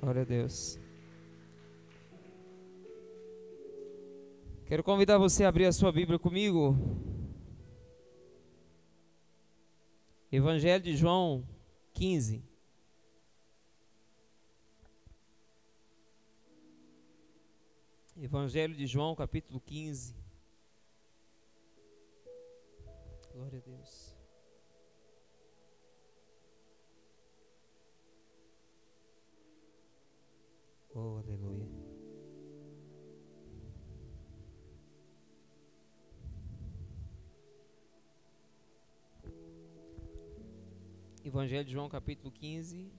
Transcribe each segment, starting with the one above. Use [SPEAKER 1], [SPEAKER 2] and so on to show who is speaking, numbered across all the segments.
[SPEAKER 1] Glória a Deus. Quero convidar você a abrir a sua Bíblia comigo. Evangelho de João 15. Evangelho de João, capítulo 15. Glória a Deus. Oh, aleluia. Evangelho de João, capítulo 15.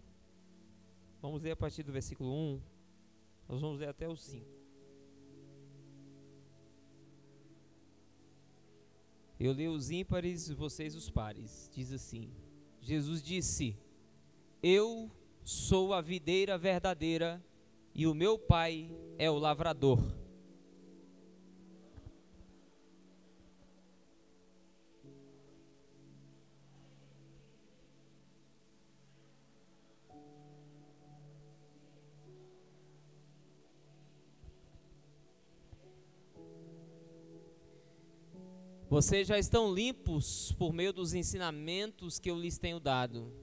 [SPEAKER 1] Vamos ler a partir do versículo 1. Nós vamos ler até o 5. Eu leio os ímpares, vocês os pares. Diz assim: Jesus disse: Eu sou a videira verdadeira e o meu pai é o lavrador. Vocês já estão limpos por meio dos ensinamentos que eu lhes tenho dado.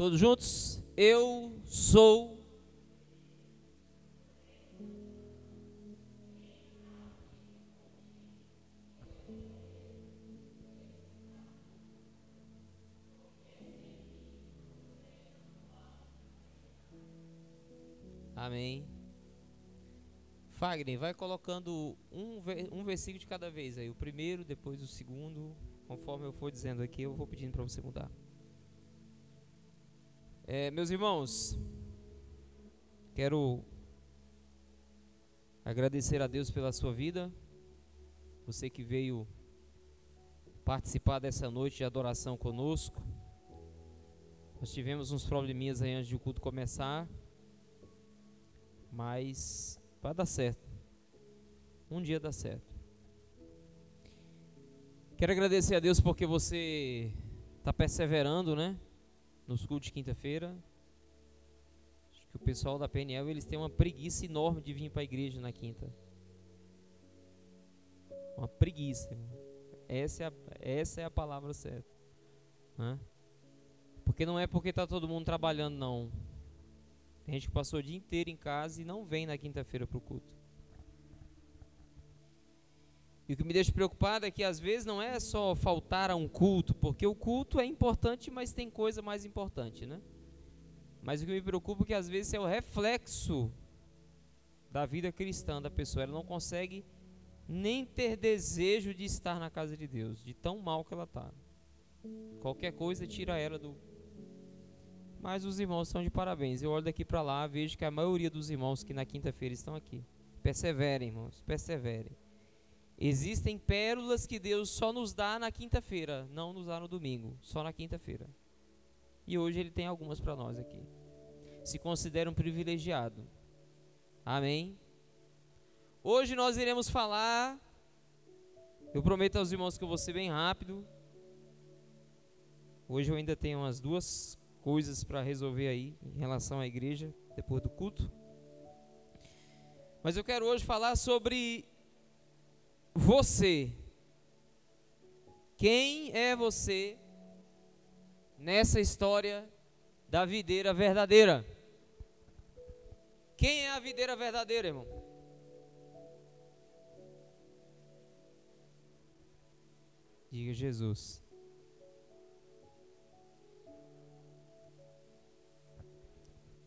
[SPEAKER 1] Todos juntos? Eu sou. Amém. Fagner, vai colocando um, um versículo de cada vez aí. O primeiro, depois o segundo. Conforme eu for dizendo aqui, eu vou pedindo para você mudar. É, meus irmãos, quero agradecer a Deus pela sua vida, você que veio participar dessa noite de adoração conosco. Nós tivemos uns probleminhas aí antes de o culto começar, mas vai dar certo. Um dia dá certo. Quero agradecer a Deus porque você está perseverando, né? Nos cultos de quinta-feira. Acho que o pessoal da PNL eles têm uma preguiça enorme de vir para a igreja na quinta. Uma preguiça. Essa é a, essa é a palavra certa. Porque não é porque está todo mundo trabalhando, não. Tem gente que passou o dia inteiro em casa e não vem na quinta-feira para o culto. E o que me deixa preocupado é que às vezes não é só faltar a um culto, porque o culto é importante, mas tem coisa mais importante, né? Mas o que me preocupa é que às vezes é o reflexo da vida cristã da pessoa. Ela não consegue nem ter desejo de estar na casa de Deus, de tão mal que ela está. Qualquer coisa tira ela do. Mas os irmãos estão de parabéns. Eu olho daqui para lá, vejo que a maioria dos irmãos que na quinta-feira estão aqui. Perseverem, irmãos, perseverem. Existem pérolas que Deus só nos dá na quinta-feira, não nos dá no domingo, só na quinta-feira. E hoje Ele tem algumas para nós aqui. Se considera um privilegiado. Amém? Hoje nós iremos falar. Eu prometo aos irmãos que eu vou ser bem rápido. Hoje eu ainda tenho umas duas coisas para resolver aí em relação à igreja, depois do culto. Mas eu quero hoje falar sobre você. Quem é você nessa história da videira verdadeira? Quem é a videira verdadeira, irmão? Diga Jesus.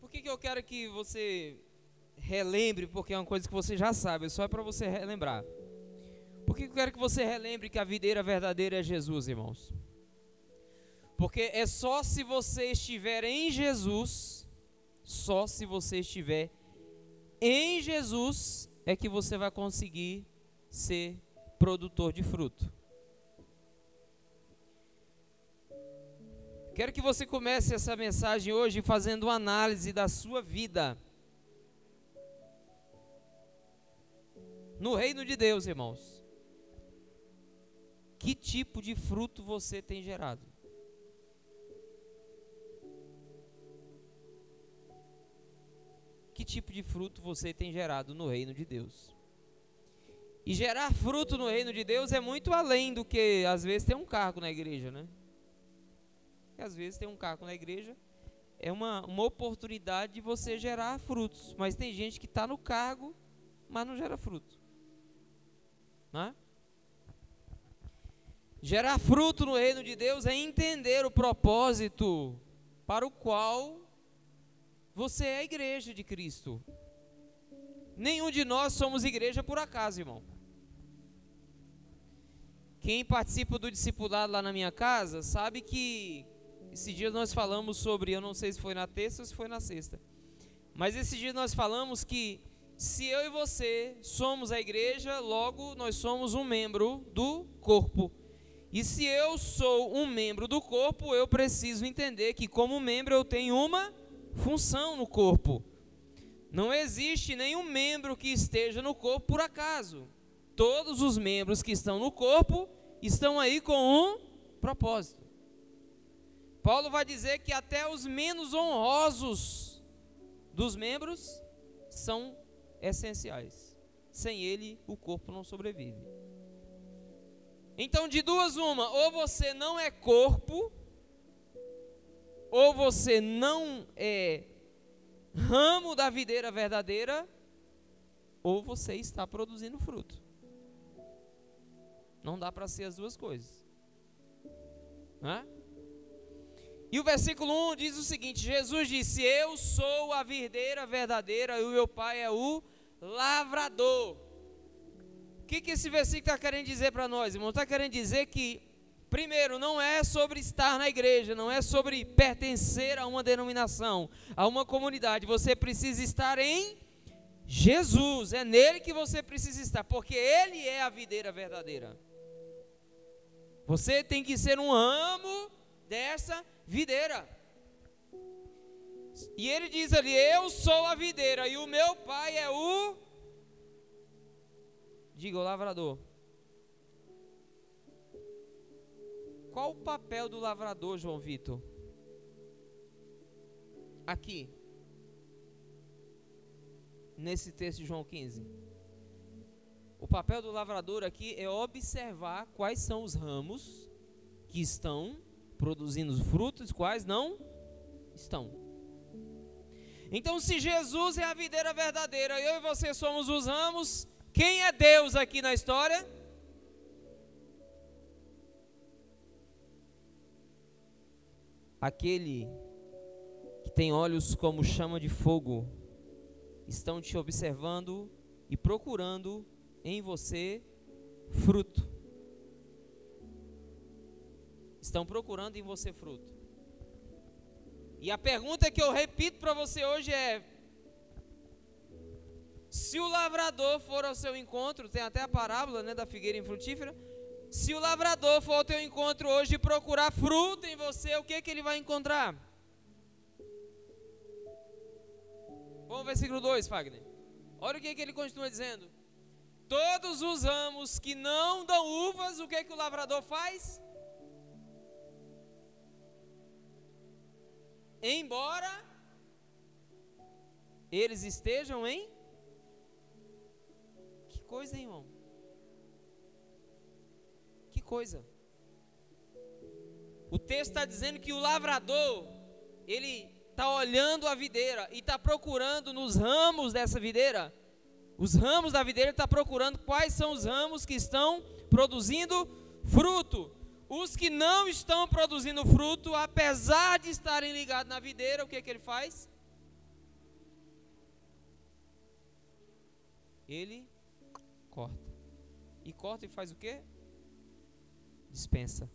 [SPEAKER 1] Por que, que eu quero que você relembre? Porque é uma coisa que você já sabe, só é para você relembrar. Por que eu quero que você relembre que a videira verdadeira é Jesus, irmãos? Porque é só se você estiver em Jesus, só se você estiver em Jesus, é que você vai conseguir ser produtor de fruto. Quero que você comece essa mensagem hoje fazendo uma análise da sua vida. No reino de Deus, irmãos. Que tipo de fruto você tem gerado? Que tipo de fruto você tem gerado no reino de Deus? E gerar fruto no reino de Deus é muito além do que às vezes tem um cargo na igreja, né? às vezes tem um cargo na igreja, é uma, uma oportunidade de você gerar frutos. Mas tem gente que está no cargo, mas não gera fruto. Né? Gerar fruto no reino de Deus é entender o propósito para o qual você é a igreja de Cristo. Nenhum de nós somos igreja por acaso, irmão. Quem participa do discipulado lá na minha casa sabe que esses dias nós falamos sobre, eu não sei se foi na terça ou se foi na sexta, mas esses dias nós falamos que se eu e você somos a igreja, logo nós somos um membro do corpo. E se eu sou um membro do corpo, eu preciso entender que, como membro, eu tenho uma função no corpo. Não existe nenhum membro que esteja no corpo por acaso. Todos os membros que estão no corpo estão aí com um propósito. Paulo vai dizer que até os menos honrosos dos membros são essenciais. Sem ele, o corpo não sobrevive. Então, de duas, uma: ou você não é corpo, ou você não é ramo da videira verdadeira, ou você está produzindo fruto. Não dá para ser as duas coisas. É? E o versículo 1 diz o seguinte: Jesus disse: Eu sou a videira verdadeira e o meu pai é o lavrador. O que, que esse versículo está querendo dizer para nós, irmão? Está querendo dizer que, primeiro, não é sobre estar na igreja, não é sobre pertencer a uma denominação, a uma comunidade. Você precisa estar em Jesus, é nele que você precisa estar, porque ele é a videira verdadeira. Você tem que ser um ramo dessa videira. E ele diz ali: Eu sou a videira e o meu pai é o. Diga, o lavrador. Qual o papel do lavrador, João Vitor? Aqui. Nesse texto de João 15. O papel do lavrador aqui é observar quais são os ramos que estão produzindo frutos, quais não estão. Então, se Jesus é a videira verdadeira, eu e você somos os ramos, quem é Deus aqui na história? Aquele que tem olhos como chama de fogo, estão te observando e procurando em você fruto estão procurando em você fruto. E a pergunta que eu repito para você hoje é: se o lavrador for ao seu encontro, tem até a parábola né, da figueira infrutífera. Se o lavrador for ao teu encontro hoje e procurar fruto em você, o que, que ele vai encontrar? Vamos versículo 2, Fagner. Olha o que, que ele continua dizendo. Todos os ramos que não dão uvas, o que, que o lavrador faz? embora eles estejam em. Coisa, hein, irmão? Que coisa. O texto está dizendo que o lavrador, ele está olhando a videira e está procurando nos ramos dessa videira, os ramos da videira, está procurando quais são os ramos que estão produzindo fruto. Os que não estão produzindo fruto, apesar de estarem ligados na videira, o que, que ele faz? Ele. E corta e faz o quê? Dispensa.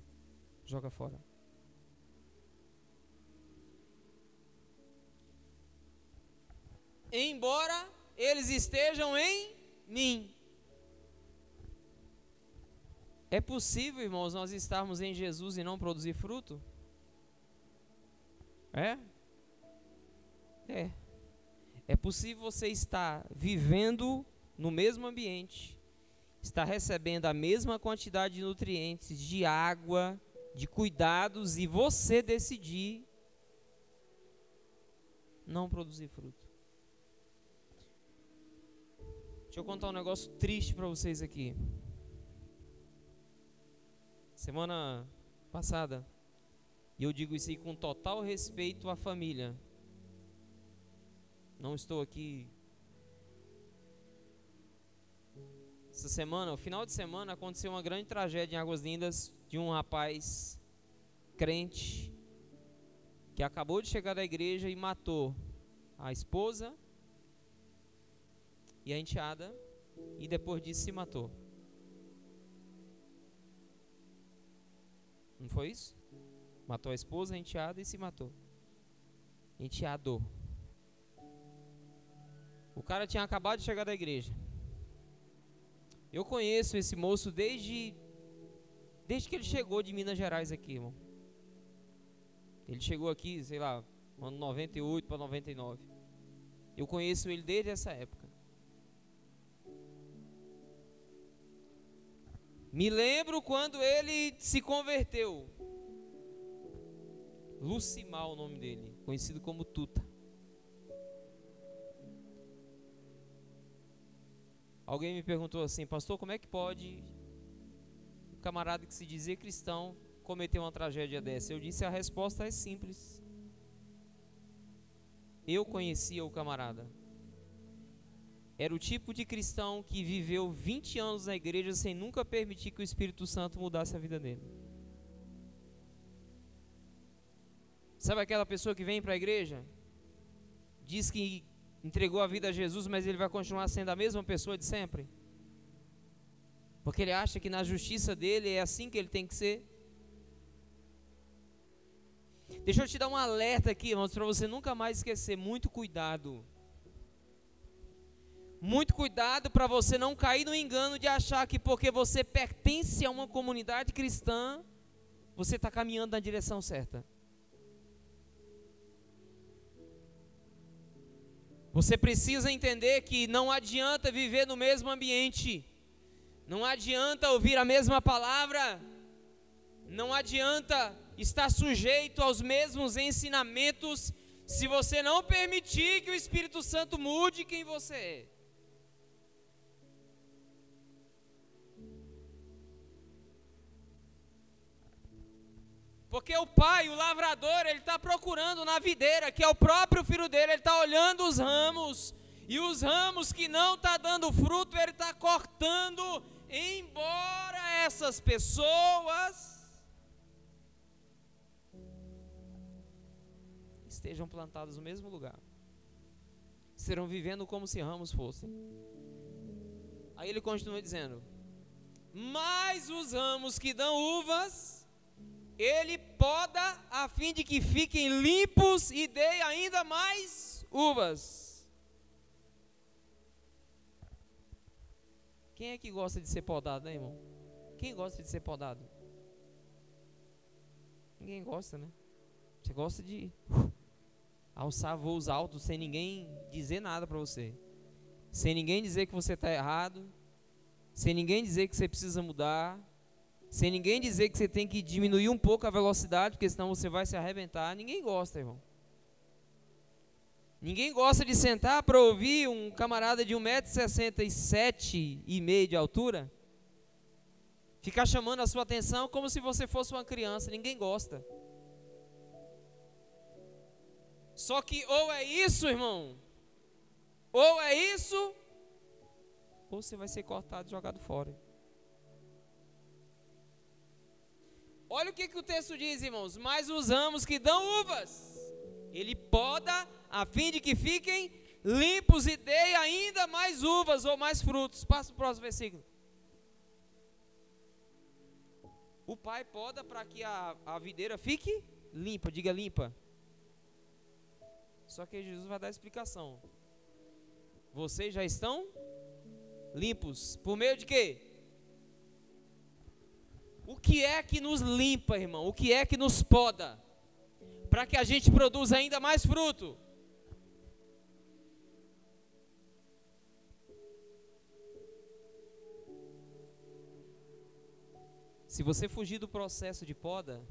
[SPEAKER 1] Joga fora. Embora eles estejam em mim. É possível, irmãos, nós estarmos em Jesus e não produzir fruto? É? É. É possível você estar vivendo no mesmo ambiente, estar recebendo a mesma quantidade de nutrientes, de água, de cuidados e você decidir não produzir fruto. Deixa eu contar um negócio triste para vocês aqui. Semana passada, e eu digo isso aí com total respeito à família. Não estou aqui. Essa semana, o final de semana, aconteceu uma grande tragédia em Águas Lindas de um rapaz crente que acabou de chegar da igreja e matou a esposa e a enteada e depois disso se matou. Não foi isso? Matou a esposa, a enteada e se matou. Enteado. O cara tinha acabado de chegar da igreja. Eu conheço esse moço desde desde que ele chegou de Minas Gerais aqui, irmão. Ele chegou aqui, sei lá, ano 98 para 99. Eu conheço ele desde essa época. Me lembro quando ele se converteu. Lucimal o nome dele, conhecido como Tuta. Alguém me perguntou assim, pastor, como é que pode um camarada que se dizia cristão cometer uma tragédia dessa? Eu disse, a resposta é simples. Eu conhecia o camarada. Era o tipo de cristão que viveu 20 anos na igreja sem nunca permitir que o Espírito Santo mudasse a vida dele. Sabe aquela pessoa que vem para a igreja? Diz que entregou a vida a Jesus, mas ele vai continuar sendo a mesma pessoa de sempre? Porque ele acha que na justiça dele é assim que ele tem que ser? Deixa eu te dar um alerta aqui, irmãos, para você nunca mais esquecer. Muito cuidado. Muito cuidado para você não cair no engano de achar que porque você pertence a uma comunidade cristã, você está caminhando na direção certa. Você precisa entender que não adianta viver no mesmo ambiente, não adianta ouvir a mesma palavra, não adianta estar sujeito aos mesmos ensinamentos se você não permitir que o Espírito Santo mude quem você é. Porque o pai, o lavrador, ele está procurando na videira, que é o próprio filho dele, ele está olhando os ramos, e os ramos que não está dando fruto, ele está cortando, embora essas pessoas estejam plantadas no mesmo lugar, serão vivendo como se ramos fossem. Aí ele continua dizendo: Mas os ramos que dão uvas, ele poda a fim de que fiquem limpos e dê ainda mais uvas. Quem é que gosta de ser podado, né, irmão? Quem gosta de ser podado? Ninguém gosta, né? Você gosta de alçar voos altos sem ninguém dizer nada para você. Sem ninguém dizer que você está errado. Sem ninguém dizer que você precisa mudar sem ninguém dizer que você tem que diminuir um pouco a velocidade, porque senão você vai se arrebentar. Ninguém gosta, irmão. Ninguém gosta de sentar para ouvir um camarada de 1,67m e meio de altura ficar chamando a sua atenção como se você fosse uma criança. Ninguém gosta. Só que ou é isso, irmão, ou é isso, ou você vai ser cortado e jogado fora. Olha o que, que o texto diz, irmãos. Mas os ramos que dão uvas, ele poda a fim de que fiquem limpos e dê ainda mais uvas ou mais frutos. Passa o próximo versículo. O pai poda para que a, a videira fique limpa, diga limpa. Só que Jesus vai dar explicação. Vocês já estão limpos. Por meio de quê? O que é que nos limpa, irmão? O que é que nos poda? para que a gente produza ainda mais fruto. Se você fugir do processo de poda,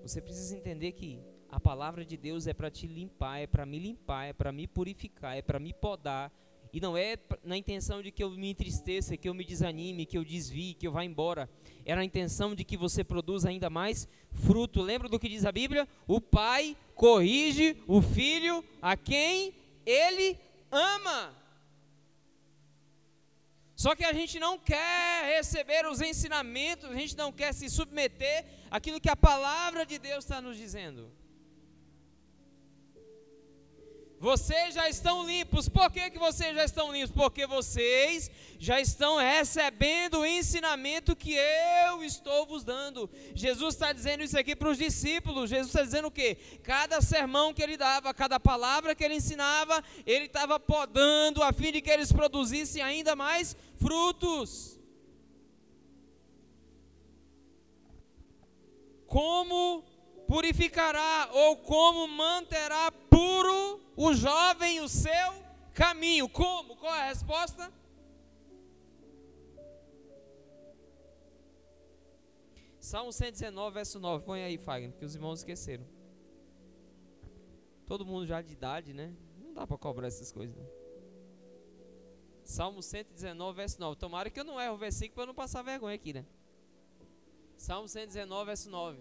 [SPEAKER 1] você precisa entender que a palavra de Deus é para te limpar, é para me limpar, é para me purificar, é para me podar. E não é na intenção de que eu me entristeça, que eu me desanime, que eu desvie, que eu vá embora. É na intenção de que você produza ainda mais fruto. Lembra do que diz a Bíblia? O pai corrige o filho a quem ele ama. Só que a gente não quer receber os ensinamentos, a gente não quer se submeter àquilo que a palavra de Deus está nos dizendo. Vocês já estão limpos. Por que, que vocês já estão limpos? Porque vocês já estão recebendo o ensinamento que eu estou vos dando. Jesus está dizendo isso aqui para os discípulos. Jesus está dizendo o quê? Cada sermão que ele dava, cada palavra que ele ensinava, ele estava podando a fim de que eles produzissem ainda mais frutos. Como purificará ou como manterá puro o jovem o seu caminho. Como? Qual é a resposta? Salmo 119, verso 9. Põe aí, Fagner, porque os irmãos esqueceram. Todo mundo já de idade, né? Não dá para cobrar essas coisas. Não. Salmo 119, verso 9. Tomara que eu não erre o versículo para não passar vergonha aqui, né? Salmo 119, verso 9.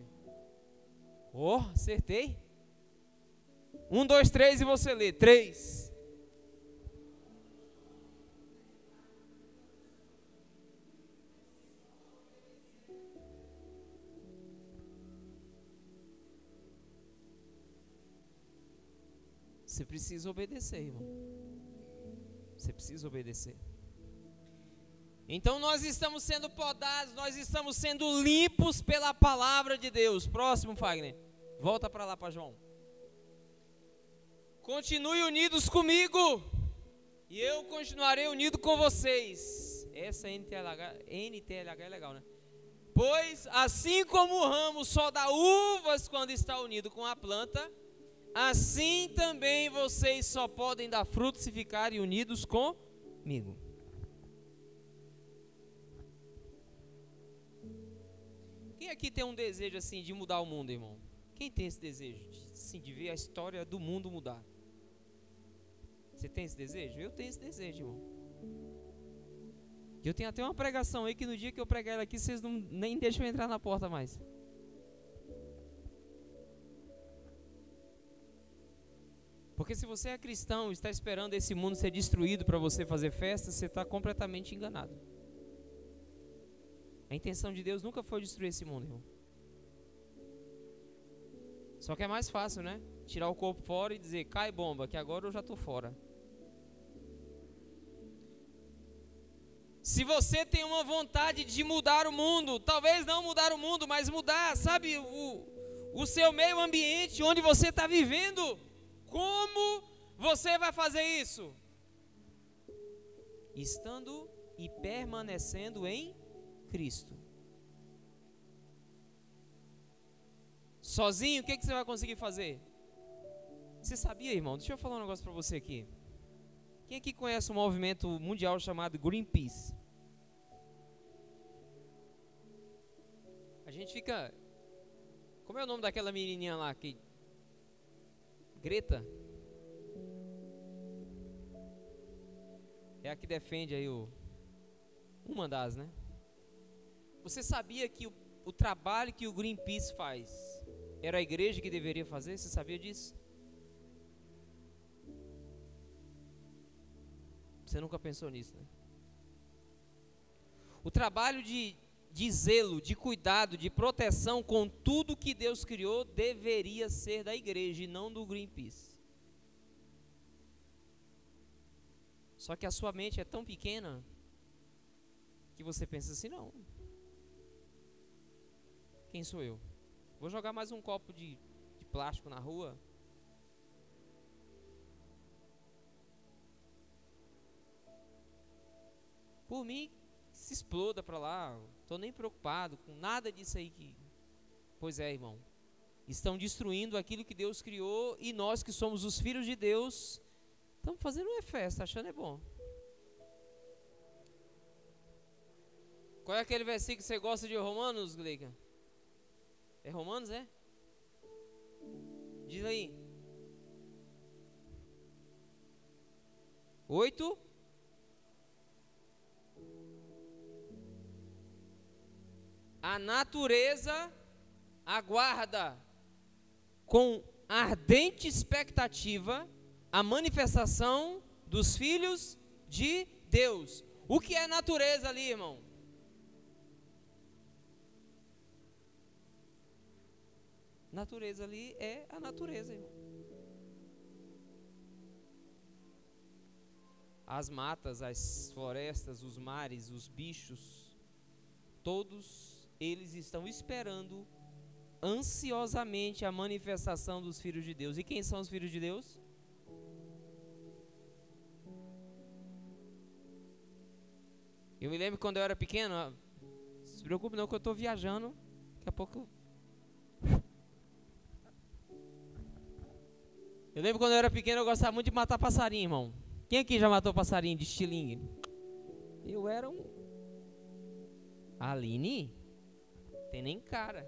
[SPEAKER 1] Oh, acertei. Um, dois, três e você lê. Três. Você precisa obedecer, irmão. Você precisa obedecer. Então nós estamos sendo podados, nós estamos sendo limpos pela palavra de Deus. Próximo, Fagner. Volta para lá para João. Continue unidos comigo, e eu continuarei unido com vocês. Essa NTLH, NTLH é legal, né? Pois assim como o ramo só dá uvas quando está unido com a planta, assim também vocês só podem dar frutos se ficarem unidos comigo. Quem aqui tem um desejo assim de mudar o mundo, irmão? Quem tem esse desejo? Sim, de ver a história do mundo mudar. Você tem esse desejo? Eu tenho esse desejo, irmão. Eu tenho até uma pregação aí que no dia que eu pregar ela aqui, vocês não, nem deixam eu entrar na porta mais. Porque se você é cristão e está esperando esse mundo ser destruído para você fazer festa, você está completamente enganado. A intenção de Deus nunca foi destruir esse mundo, irmão. Só que é mais fácil, né? Tirar o corpo fora e dizer, cai bomba, que agora eu já estou fora. Se você tem uma vontade de mudar o mundo, talvez não mudar o mundo, mas mudar, sabe, o, o seu meio ambiente onde você está vivendo, como você vai fazer isso? Estando e permanecendo em Cristo. Sozinho, o que, que você vai conseguir fazer? Você sabia, irmão? Deixa eu falar um negócio para você aqui. Quem aqui conhece um movimento mundial chamado Greenpeace? A gente fica. Como é o nome daquela menininha lá que. Greta? É a que defende aí o. Uma das, né? Você sabia que o, o trabalho que o Greenpeace faz era a igreja que deveria fazer? Você sabia disso? Você nunca pensou nisso, né? O trabalho de, de zelo, de cuidado, de proteção com tudo que Deus criou deveria ser da igreja e não do Greenpeace. Só que a sua mente é tão pequena que você pensa assim: não. Quem sou eu? Vou jogar mais um copo de, de plástico na rua? Por mim, se exploda para lá. Estou nem preocupado com nada disso aí que. Pois é, irmão. Estão destruindo aquilo que Deus criou e nós que somos os filhos de Deus estamos fazendo uma festa, achando é bom. Qual é aquele versículo que você gosta de Romanos, Gleica? É Romanos, é? Diz aí. Oito. A natureza aguarda com ardente expectativa a manifestação dos filhos de Deus. O que é natureza ali, irmão? Natureza ali é a natureza, irmão. As matas, as florestas, os mares, os bichos, todos eles estão esperando ansiosamente a manifestação dos filhos de Deus. E quem são os filhos de Deus? Eu me lembro quando eu era pequeno, não se preocupe não que eu estou viajando, daqui a pouco. Eu lembro quando eu era pequeno, eu gostava muito de matar passarinho, irmão. Quem aqui já matou passarinho de estilingue? Eu era um. Aline? Tem nem cara.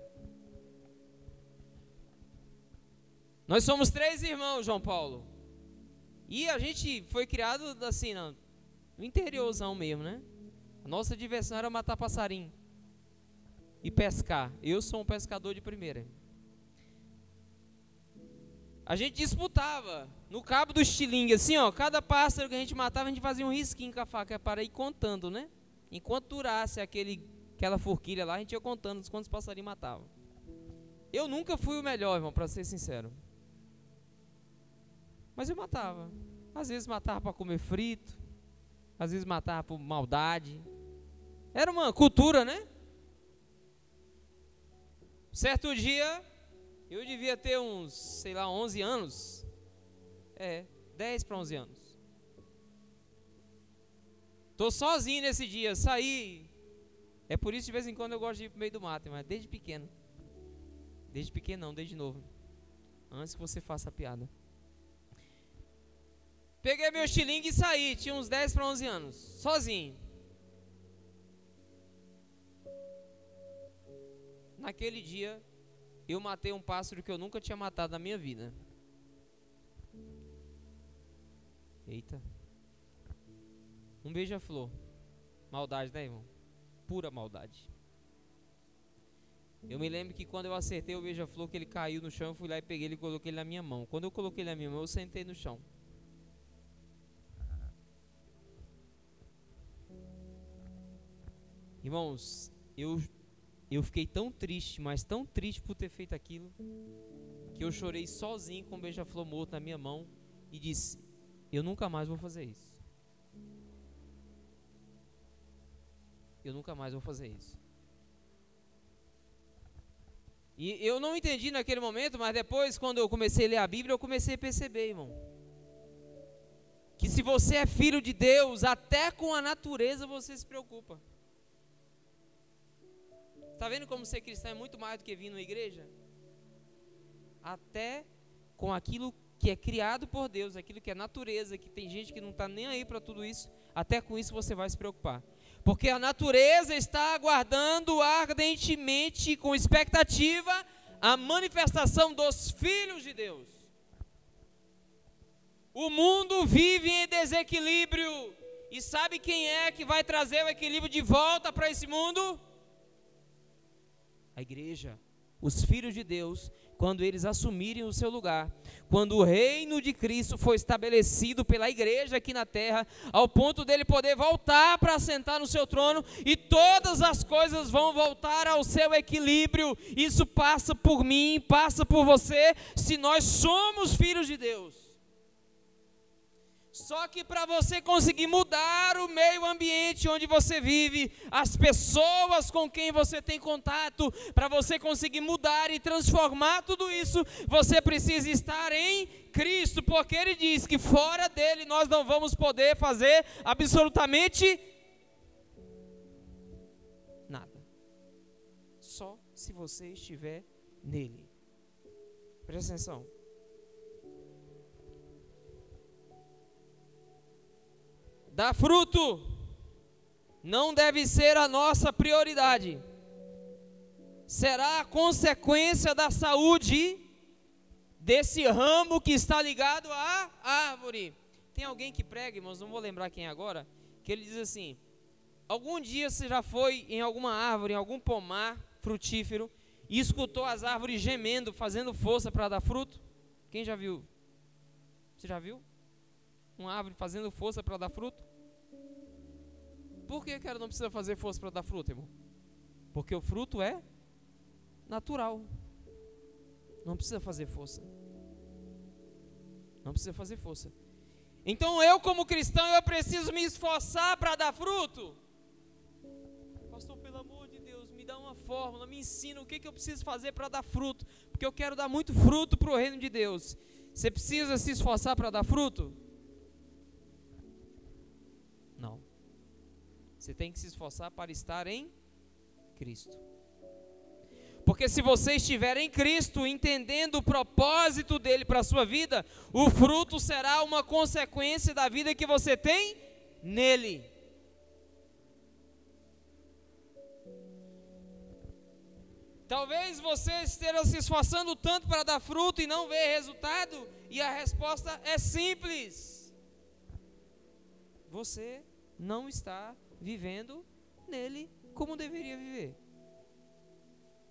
[SPEAKER 1] Nós somos três irmãos, João Paulo. E a gente foi criado assim, no interiorzão mesmo, né? A nossa diversão era matar passarinho e pescar. Eu sou um pescador de primeira. A gente disputava no cabo do estilingue, assim, ó. Cada pássaro que a gente matava, a gente fazia um risquinho com a faca para ir contando, né? Enquanto durasse aquele aquela forquilha lá, a gente ia contando quantos passarinhos matavam. Eu nunca fui o melhor, irmão, para ser sincero. Mas eu matava. Às vezes matava para comer frito, às vezes matava por maldade. Era uma cultura, né? Certo dia, eu devia ter uns, sei lá, 11 anos. É, 10 para 11 anos. Tô sozinho nesse dia, saí é por isso de vez em quando eu gosto de ir pro meio do mato, mas desde pequeno. Desde pequeno não, desde novo. Antes que você faça a piada. Peguei meu estilingue e saí, tinha uns 10 para 11 anos, sozinho. Naquele dia, eu matei um pássaro que eu nunca tinha matado na minha vida. Eita. Um beija-flor. Maldade, né, irmão? Pura maldade. Eu me lembro que quando eu acertei o beija-flor, que ele caiu no chão, eu fui lá e peguei ele e coloquei ele na minha mão. Quando eu coloquei ele na minha mão, eu sentei no chão. Irmãos, eu, eu fiquei tão triste, mas tão triste por ter feito aquilo, que eu chorei sozinho com o beija-flor morto na minha mão e disse: Eu nunca mais vou fazer isso. Eu nunca mais vou fazer isso. E eu não entendi naquele momento, mas depois, quando eu comecei a ler a Bíblia, eu comecei a perceber, irmão. Que se você é filho de Deus, até com a natureza você se preocupa. Está vendo como ser cristão é muito mais do que vir numa igreja? Até com aquilo que é criado por Deus, aquilo que é natureza, que tem gente que não está nem aí para tudo isso, até com isso você vai se preocupar porque a natureza está aguardando ardentemente, com expectativa, a manifestação dos filhos de Deus. O mundo vive em desequilíbrio, e sabe quem é que vai trazer o equilíbrio de volta para esse mundo? A igreja, os filhos de Deus quando eles assumirem o seu lugar, quando o reino de Cristo for estabelecido pela igreja aqui na terra, ao ponto dele poder voltar para sentar no seu trono e todas as coisas vão voltar ao seu equilíbrio. Isso passa por mim, passa por você, se nós somos filhos de Deus. Só que para você conseguir mudar o meio ambiente onde você vive, as pessoas com quem você tem contato, para você conseguir mudar e transformar tudo isso, você precisa estar em Cristo, porque Ele diz que fora dele nós não vamos poder fazer absolutamente nada. Só se você estiver nele. Presta atenção. Dar fruto não deve ser a nossa prioridade. Será a consequência da saúde desse ramo que está ligado à árvore. Tem alguém que prega, irmãos, não vou lembrar quem é agora, que ele diz assim: Algum dia você já foi em alguma árvore, em algum pomar frutífero, e escutou as árvores gemendo, fazendo força para dar fruto? Quem já viu? Você já viu? Uma árvore fazendo força para dar fruto? Por que, que ela não precisa fazer força para dar fruto, irmão? Porque o fruto é natural. Não precisa fazer força. Não precisa fazer força. Então eu, como cristão, eu preciso me esforçar para dar fruto. Pastor, pelo amor de Deus, me dá uma fórmula, me ensina o que, que eu preciso fazer para dar fruto. Porque eu quero dar muito fruto para o reino de Deus. Você precisa se esforçar para dar fruto? Você tem que se esforçar para estar em Cristo. Porque se você estiver em Cristo, entendendo o propósito dele para a sua vida, o fruto será uma consequência da vida que você tem nele. Talvez você esteja se esforçando tanto para dar fruto e não ver resultado, e a resposta é simples: você não está vivendo nele como deveria viver.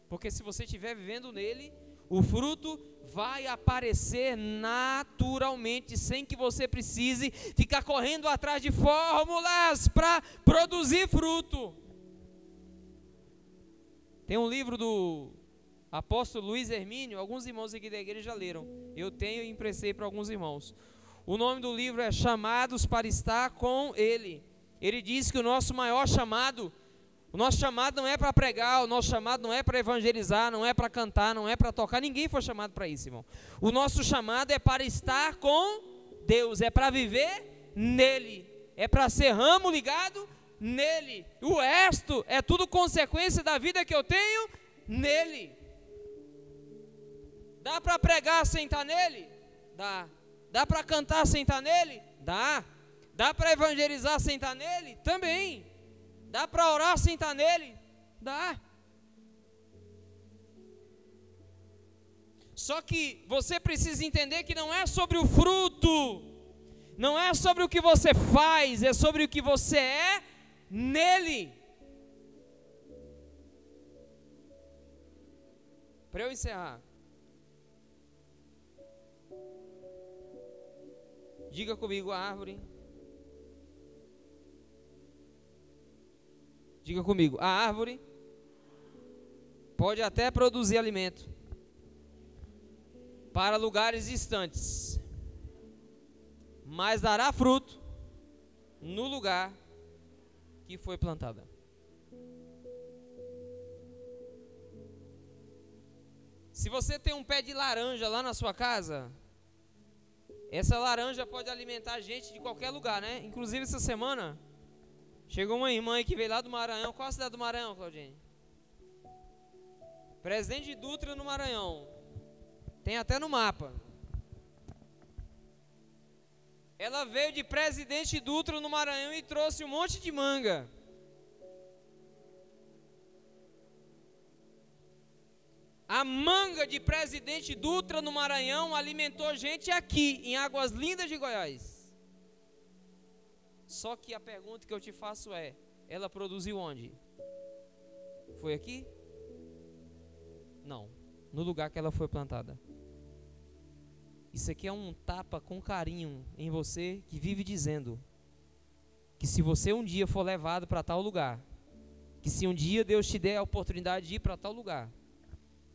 [SPEAKER 1] Porque se você estiver vivendo nele, o fruto vai aparecer naturalmente, sem que você precise ficar correndo atrás de fórmulas para produzir fruto. Tem um livro do apóstolo Luiz Hermínio, alguns irmãos aqui da igreja já leram. Eu tenho e emprestei para alguns irmãos. O nome do livro é Chamados para estar com Ele. Ele diz que o nosso maior chamado o nosso chamado não é para pregar, o nosso chamado não é para evangelizar, não é para cantar, não é para tocar. Ninguém foi chamado para isso, irmão. O nosso chamado é para estar com Deus, é para viver nele, é para ser ramo ligado nele. O resto é tudo consequência da vida que eu tenho nele. Dá para pregar sem estar nele? Dá. Dá para cantar sem estar nele? Dá. Dá para evangelizar sem estar nele? Também. Dá para orar sem estar nele? Dá. Só que você precisa entender que não é sobre o fruto, não é sobre o que você faz, é sobre o que você é nele. Para eu encerrar, diga comigo a árvore Diga comigo, a árvore pode até produzir alimento para lugares distantes, mas dará fruto no lugar que foi plantada. Se você tem um pé de laranja lá na sua casa, essa laranja pode alimentar gente de qualquer lugar, né? Inclusive essa semana Chegou uma irmã que veio lá do Maranhão. Qual a cidade do Maranhão, Claudine? Presidente Dutra no Maranhão. Tem até no mapa. Ela veio de Presidente Dutra no Maranhão e trouxe um monte de manga. A manga de Presidente Dutra no Maranhão alimentou gente aqui, em Águas Lindas de Goiás. Só que a pergunta que eu te faço é: ela produziu onde? Foi aqui? Não, no lugar que ela foi plantada. Isso aqui é um tapa com carinho em você que vive dizendo que se você um dia for levado para tal lugar, que se um dia Deus te der a oportunidade de ir para tal lugar,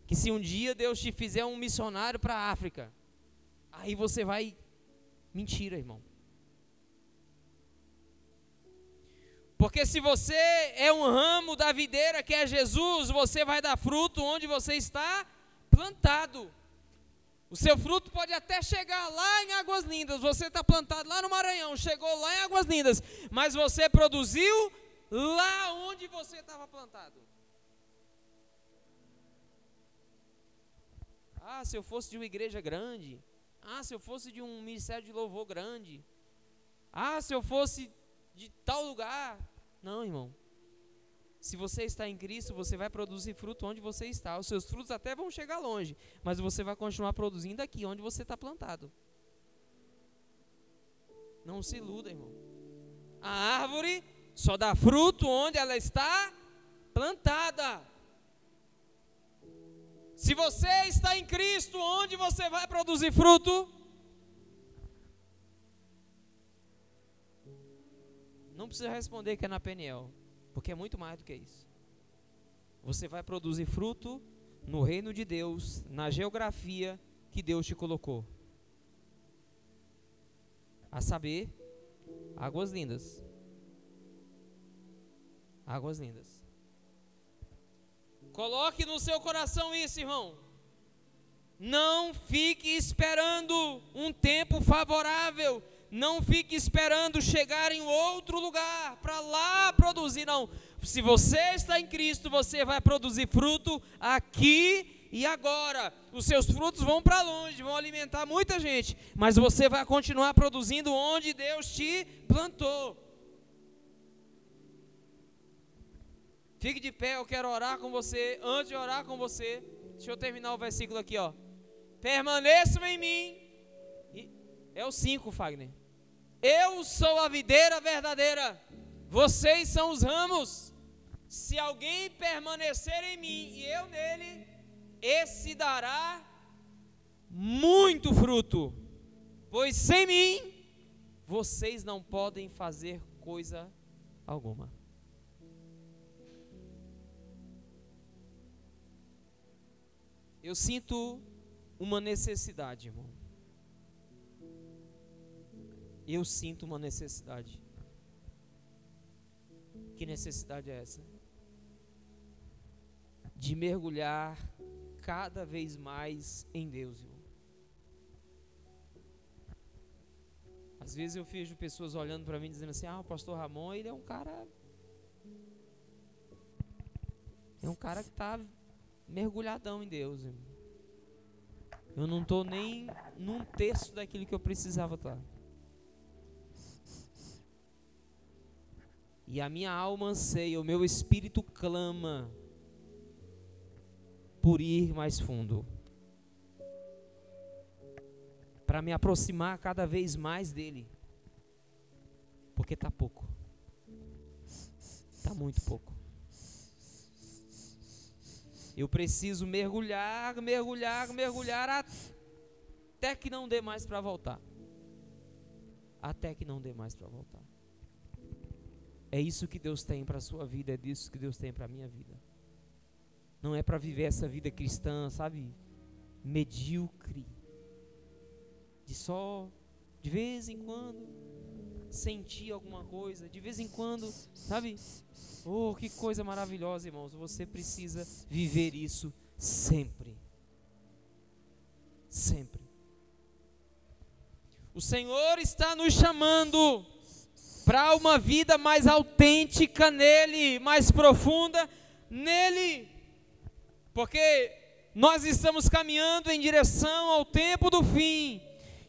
[SPEAKER 1] que se um dia Deus te fizer um missionário para a África, aí você vai. Mentira, irmão. Porque se você é um ramo da videira que é Jesus, você vai dar fruto onde você está plantado. O seu fruto pode até chegar lá em Águas Lindas. Você está plantado lá no Maranhão, chegou lá em Águas Lindas, mas você produziu lá onde você estava plantado. Ah, se eu fosse de uma igreja grande. Ah, se eu fosse de um ministério de louvor grande. Ah, se eu fosse de tal lugar. Não, irmão. Se você está em Cristo, você vai produzir fruto onde você está. Os seus frutos até vão chegar longe, mas você vai continuar produzindo aqui, onde você está plantado. Não se iluda, irmão. A árvore só dá fruto onde ela está plantada. Se você está em Cristo, onde você vai produzir fruto? Não precisa responder que é na Peniel, porque é muito mais do que isso. Você vai produzir fruto no reino de Deus, na geografia que Deus te colocou. A saber, águas lindas. Águas lindas. Coloque no seu coração isso, irmão. Não fique esperando um tempo favorável. Não fique esperando chegar em outro lugar para lá produzir. Não. Se você está em Cristo, você vai produzir fruto aqui e agora. Os seus frutos vão para longe, vão alimentar muita gente. Mas você vai continuar produzindo onde Deus te plantou. Fique de pé, eu quero orar com você. Antes de orar com você, deixa eu terminar o versículo aqui, ó. Permaneçam em mim. É o 5, Fagner. Eu sou a videira verdadeira. Vocês são os ramos. Se alguém permanecer em mim e eu nele, esse dará muito fruto. Pois sem mim, vocês não podem fazer coisa alguma. Eu sinto uma necessidade, irmão. Eu sinto uma necessidade. Que necessidade é essa? De mergulhar cada vez mais em Deus, irmão. Às vezes eu vejo pessoas olhando para mim dizendo assim: "Ah, o pastor Ramon, ele é um cara é um cara que está mergulhadão em Deus. Irmão. Eu não estou nem num terço daquilo que eu precisava estar. E a minha alma anseia, o meu espírito clama por ir mais fundo. Para me aproximar cada vez mais dele. Porque está pouco. Está muito pouco. Eu preciso mergulhar, mergulhar, mergulhar até que não dê mais para voltar. Até que não dê mais para voltar. É isso que Deus tem para a sua vida, é isso que Deus tem para a minha vida. Não é para viver essa vida cristã, sabe? Medíocre. De só, de vez em quando, sentir alguma coisa, de vez em quando, sabe? Oh, que coisa maravilhosa, irmãos. Você precisa viver isso sempre. Sempre. O Senhor está nos chamando para uma vida mais autêntica nele, mais profunda nele. Porque nós estamos caminhando em direção ao tempo do fim.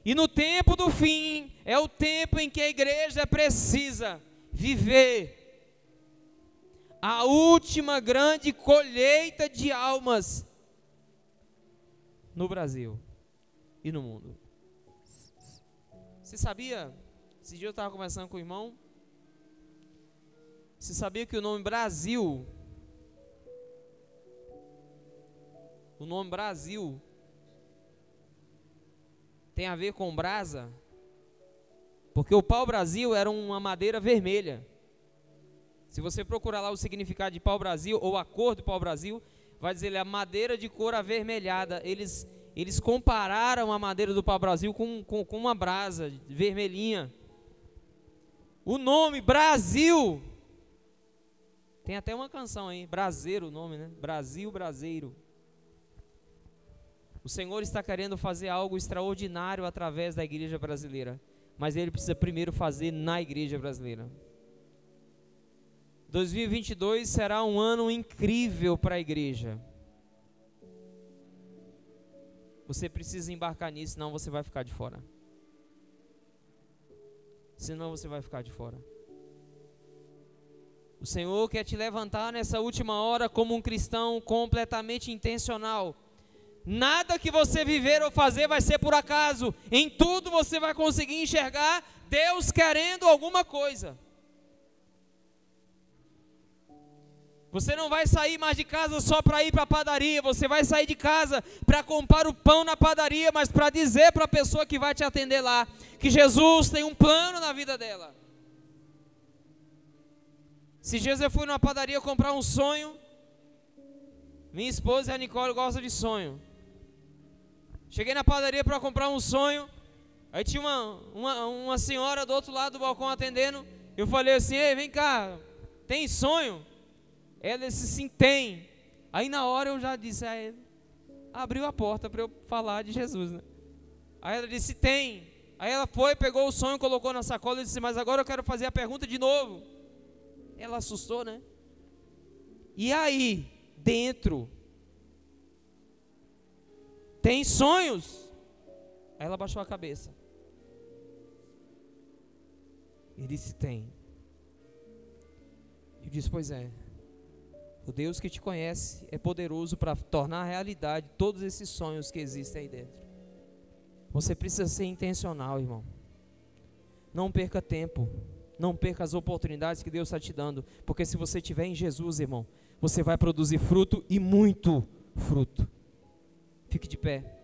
[SPEAKER 1] E no tempo do fim é o tempo em que a igreja precisa viver a última grande colheita de almas no Brasil e no mundo. Você sabia? Esse dia eu estava conversando com o irmão. Você sabia que o nome Brasil, o nome Brasil, tem a ver com brasa? Porque o pau-brasil era uma madeira vermelha. Se você procurar lá o significado de pau-brasil ou a cor do pau-brasil, vai dizer a madeira de cor avermelhada. Eles, eles compararam a madeira do pau-brasil com, com, com uma brasa vermelhinha. O nome Brasil tem até uma canção aí, Braseiro o nome, né? Brasil Braseiro. O Senhor está querendo fazer algo extraordinário através da igreja brasileira, mas ele precisa primeiro fazer na igreja brasileira. 2022 será um ano incrível para a igreja. Você precisa embarcar nisso, senão você vai ficar de fora. Senão você vai ficar de fora. O Senhor quer te levantar nessa última hora como um cristão completamente intencional. Nada que você viver ou fazer vai ser por acaso. Em tudo você vai conseguir enxergar Deus querendo alguma coisa. Você não vai sair mais de casa só para ir para a padaria, você vai sair de casa para comprar o pão na padaria, mas para dizer para a pessoa que vai te atender lá que Jesus tem um plano na vida dela. Se Jesus eu fui numa padaria comprar um sonho, minha esposa e a Nicole gostam de sonho. Cheguei na padaria para comprar um sonho, aí tinha uma, uma, uma senhora do outro lado do balcão atendendo. Eu falei assim: Ei, vem cá, tem sonho? Ela disse sim, tem. Aí na hora eu já disse a ele, abriu a porta para eu falar de Jesus, né? Aí ela disse tem. Aí ela foi, pegou o sonho, colocou na sacola e disse, mas agora eu quero fazer a pergunta de novo. Ela assustou, né? E aí, dentro, tem sonhos? Aí ela baixou a cabeça. Ele disse: Tem. Eu disse: Pois é. O Deus que te conhece é poderoso para tornar realidade todos esses sonhos que existem aí dentro. Você precisa ser intencional, irmão. Não perca tempo. Não perca as oportunidades que Deus está te dando. Porque se você estiver em Jesus, irmão, você vai produzir fruto e muito fruto. Fique de pé.